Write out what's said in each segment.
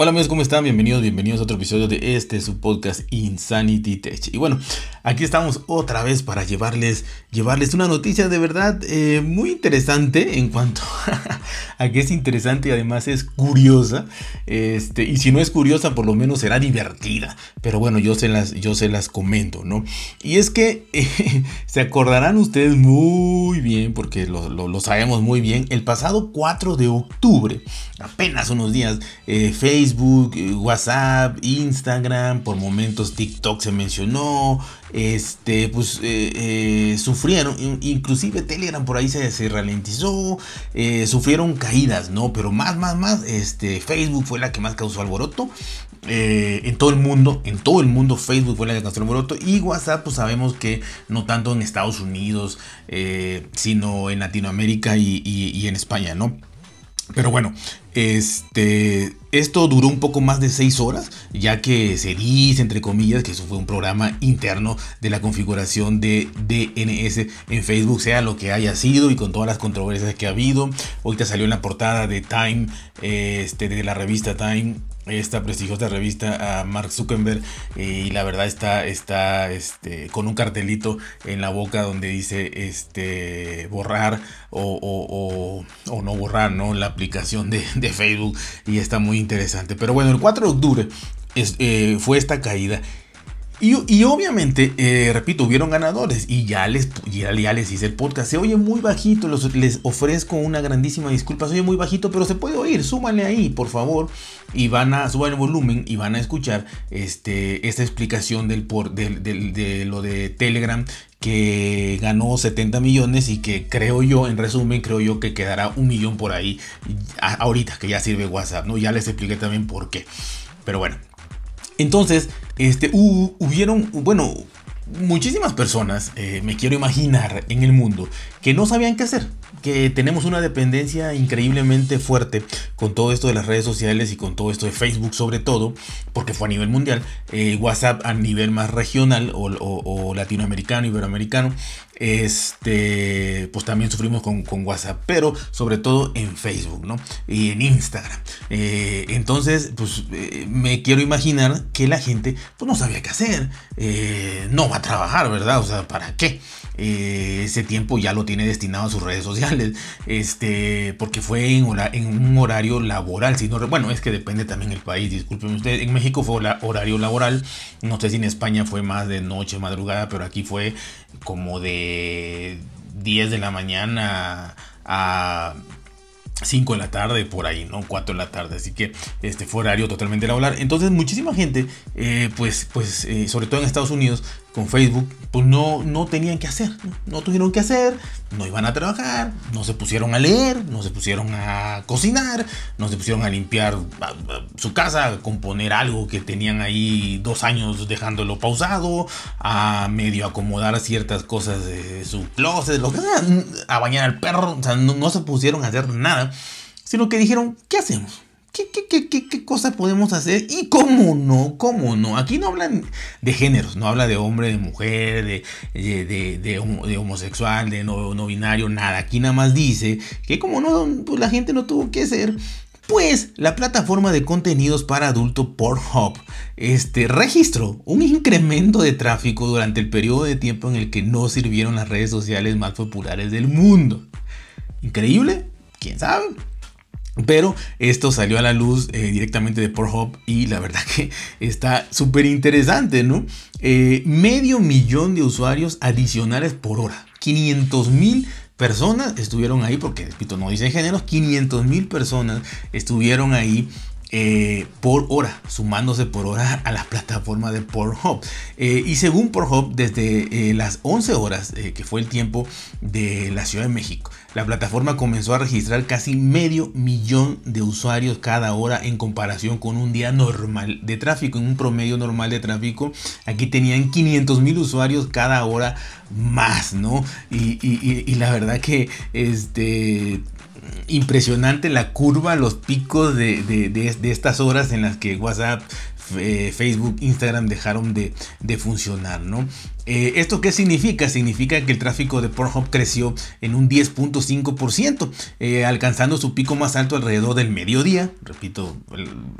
Hola amigos, ¿cómo están? Bienvenidos, bienvenidos a otro episodio de este su podcast Insanity Tech. Y bueno, aquí estamos otra vez para llevarles, llevarles una noticia de verdad eh, muy interesante en cuanto a que es interesante y además es curiosa. Este, y si no es curiosa, por lo menos será divertida. Pero bueno, yo se las, yo se las comento, ¿no? Y es que eh, se acordarán ustedes muy bien, porque lo, lo, sabemos muy bien, el pasado 4 de octubre, apenas unos días, eh, Facebook Facebook, eh, WhatsApp, Instagram, por momentos TikTok se mencionó, este, pues eh, eh, sufrieron, inclusive Telegram por ahí se, se ralentizó, sufrieron caídas, ¿no? Pero más, más, más, este, Facebook fue la que más causó alboroto. en todo el mundo, en todo el mundo Facebook fue la que causó alboroto y WhatsApp pues sabemos que no tanto en Estados Unidos, sino en Latinoamérica y en España, ¿no? Pero bueno, este, esto duró un poco más de 6 horas, ya que se dice, entre comillas, que eso fue un programa interno de la configuración de DNS en Facebook, sea lo que haya sido y con todas las controversias que ha habido. Ahorita salió en la portada de Time, este, de la revista Time, esta prestigiosa revista a Mark Zuckerberg y la verdad está, está este, con un cartelito en la boca donde dice este, borrar o, no borrar ¿no? la aplicación de, Facebook y está muy interesante. Pero bueno, el 4 de octubre eh, fue esta caída y, obviamente, eh, repito, hubieron ganadores y ya les, ya, les hice el podcast. Se oye muy bajito, les ofrezco una grandísima disculpa. Se oye muy bajito, pero se puede oír. Súbanle ahí, por favor. Y van a suban el volumen y van a escuchar este, esta explicación del, por, de lo de Telegram que ganó 70 millones y que creo yo, en resumen, creo yo que quedará un millón por ahí ahorita que ya sirve WhatsApp, ¿no? Ya les expliqué también por qué. Pero bueno, entonces, este, hubieron, bueno, muchísimas personas, eh, me quiero imaginar, en el mundo, que no sabían qué hacer, que tenemos una dependencia increíblemente fuerte con todo esto de las redes sociales y con todo esto de Facebook sobre todo, porque fue a nivel mundial, eh, WhatsApp a nivel más regional o, latinoamericano, iberoamericano, este, pues también sufrimos con, WhatsApp, pero sobre todo en Facebook, ¿no? Y en Instagram. Eh, entonces, pues eh, me quiero imaginar que la gente, pues no sabía qué hacer, no va a trabajar, ¿verdad? O sea, ¿para qué? ese tiempo ya lo tiene destinado a sus redes sociales, este, porque fue en, en un horario laboral, si no, bueno, es que depende también el país, disculpen ustedes, en México fue horario laboral, no sé si en España fue más de noche, madrugada, pero aquí fue como de 10 de la mañana a 5 de la tarde, por ahí, ¿no? 4 de la tarde. Así que este fue horario totalmente laboral. Entonces, muchísima gente, eh, pues, pues eh, sobre todo en Estados Unidos, con Facebook, pues no, no tenían que hacer, no tuvieron que hacer, no iban a trabajar, no se pusieron a leer, no se pusieron a cocinar, no se pusieron a limpiar su casa, a componer algo que tenían ahí dos años dejándolo pausado, a medio acomodar ciertas cosas de su closet, lo que sea, a bañar al perro, o sea, no se pusieron a hacer nada, sino que dijeron, ¿qué hacemos? ¿Qué, qué, cosa podemos hacer? Y cómo no, cómo no. Aquí no hablan de géneros, no habla de hombre, de mujer, de, homosexual, de no, binario, nada. Aquí nada más dice que como no, pues la gente no tuvo que hacer. Pues la plataforma de contenidos para adulto Pornhub este, registró un incremento de tráfico durante el periodo de tiempo en el que no sirvieron las redes sociales más populares del mundo. ¿Increíble? ¿Quién sabe? Pero esto salió a la luz eh, directamente de Pornhub y la verdad que está súper interesante, ¿no? Eh, medio millón de usuarios adicionales por hora. 500 mil personas estuvieron ahí, porque repito, no dice géneros, 500 mil personas estuvieron ahí eh, por hora, sumándose por hora a la plataforma de Pornhub. Eh, y según Pornhub, desde eh, las 11 horas, que fue el tiempo de la Ciudad de México, la plataforma comenzó a registrar casi medio millón de usuarios cada hora en comparación con un día normal de tráfico. En un promedio normal de tráfico, aquí tenían 500 mil usuarios cada hora más, ¿no? Y, y la verdad que este impresionante la curva, los picos de, estas horas en las que WhatsApp, eh, Facebook, Instagram dejaron de, funcionar, ¿no? Eh, ¿Esto qué significa? Significa que el tráfico de Pornhub creció en un 10.5%, eh, alcanzando su pico más alto alrededor del mediodía. Repito,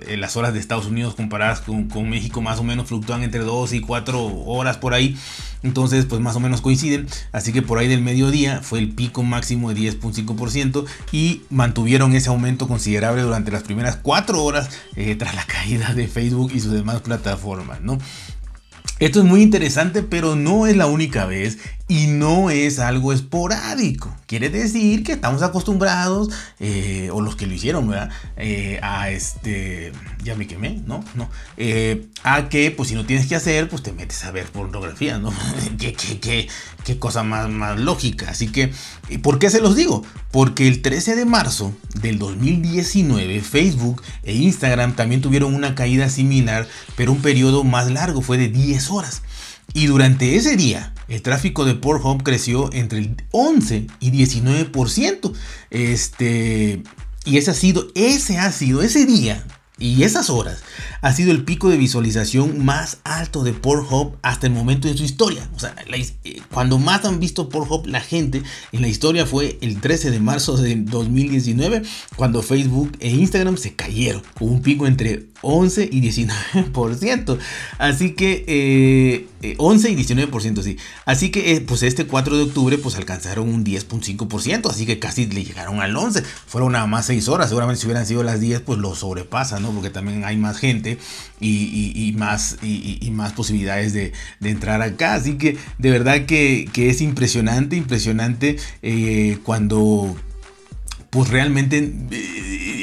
las horas de Estados Unidos comparadas con, con, México más o menos fluctúan entre 2 y 4 horas por ahí. Entonces, pues más o menos coinciden. Así que por ahí del mediodía fue el pico máximo de 10.5% y mantuvieron ese aumento considerable durante las primeras 4 horas eh, tras la caída de Facebook y sus demás plataformas, ¿no? Esto es muy interesante, pero no es la única vez y no es algo esporádico. Quiere decir que estamos acostumbrados, eh, o los que lo hicieron, ¿verdad? Eh, a este, ya me quemé, ¿no? No. Eh, a que, pues si no tienes que hacer, pues te metes a ver pornografía, ¿no? ¿Qué, qué, qué, cosa más, más lógica. Así que, ¿por qué se los digo? Porque el 13 de marzo del 2019, Facebook e Instagram también tuvieron una caída similar, pero un periodo más largo, fue de 10 horas. Y durante ese día, el tráfico de Pornhub creció entre el 11 y 19%. Este, y ese ha sido, ese ha sido, ese día y esas horas ha sido el pico de visualización más alto de Pornhub hasta el momento de su historia. O sea, eh, cuando más han visto Pornhub la gente en la historia fue el 13 de marzo de 2019, cuando Facebook e Instagram se cayeron. Hubo un pico entre 11 y 19%. Así que 11 eh, y 19%, sí. Así que eh, pues este 4 de octubre pues alcanzaron un 10.5%, así que casi le llegaron al 11. Fueron nada más 6 horas, seguramente si hubieran sido las 10 pues lo sobrepasa, ¿no? Porque también hay más gente y, más, y, más posibilidades de, entrar acá. Así que de verdad que, es impresionante, impresionante eh, cuando pues realmente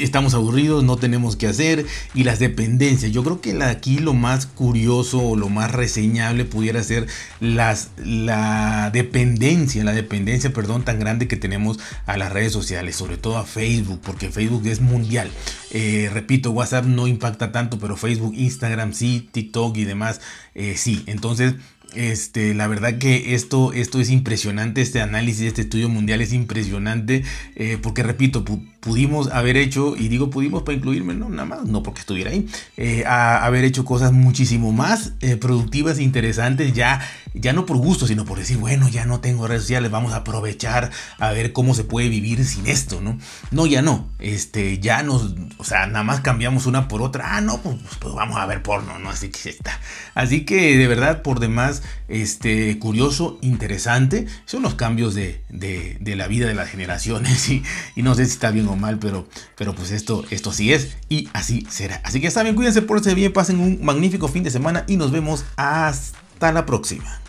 estamos aburridos, no tenemos que hacer y las dependencias. Yo creo que aquí lo más curioso o lo más reseñable pudiera ser las, la dependencia, la dependencia, perdón, tan grande que tenemos a las redes sociales, sobre todo a Facebook, porque Facebook es mundial. Eh, repito, WhatsApp no impacta tanto, pero Facebook, Instagram sí, TikTok y demás eh, sí. Entonces este, la verdad que esto, esto es impresionante, este análisis, este estudio mundial es impresionante, eh, porque repito, pudimos haber hecho, y digo pudimos para incluirme, no, nada más, no porque estuviera ahí, eh, haber hecho cosas muchísimo más eh, productivas e interesantes, ya, ya no por gusto, sino por decir, bueno, ya no tengo redes sociales, vamos a aprovechar a ver cómo se puede vivir sin esto, ¿no? No, ya no, este, ya nos, o sea, nada más cambiamos una por otra, ah, no, pues, pues vamos a ver porno, ¿no? Así que está. Así que de verdad, por demás, este, curioso, interesante, son los cambios de, la vida de las generaciones y, y no sé si está bien o mal, pero, pero pues esto, esto sí es y así será. Así que está bien, cuídense, por bien, pasen un magnífico fin de semana y nos vemos hasta la próxima.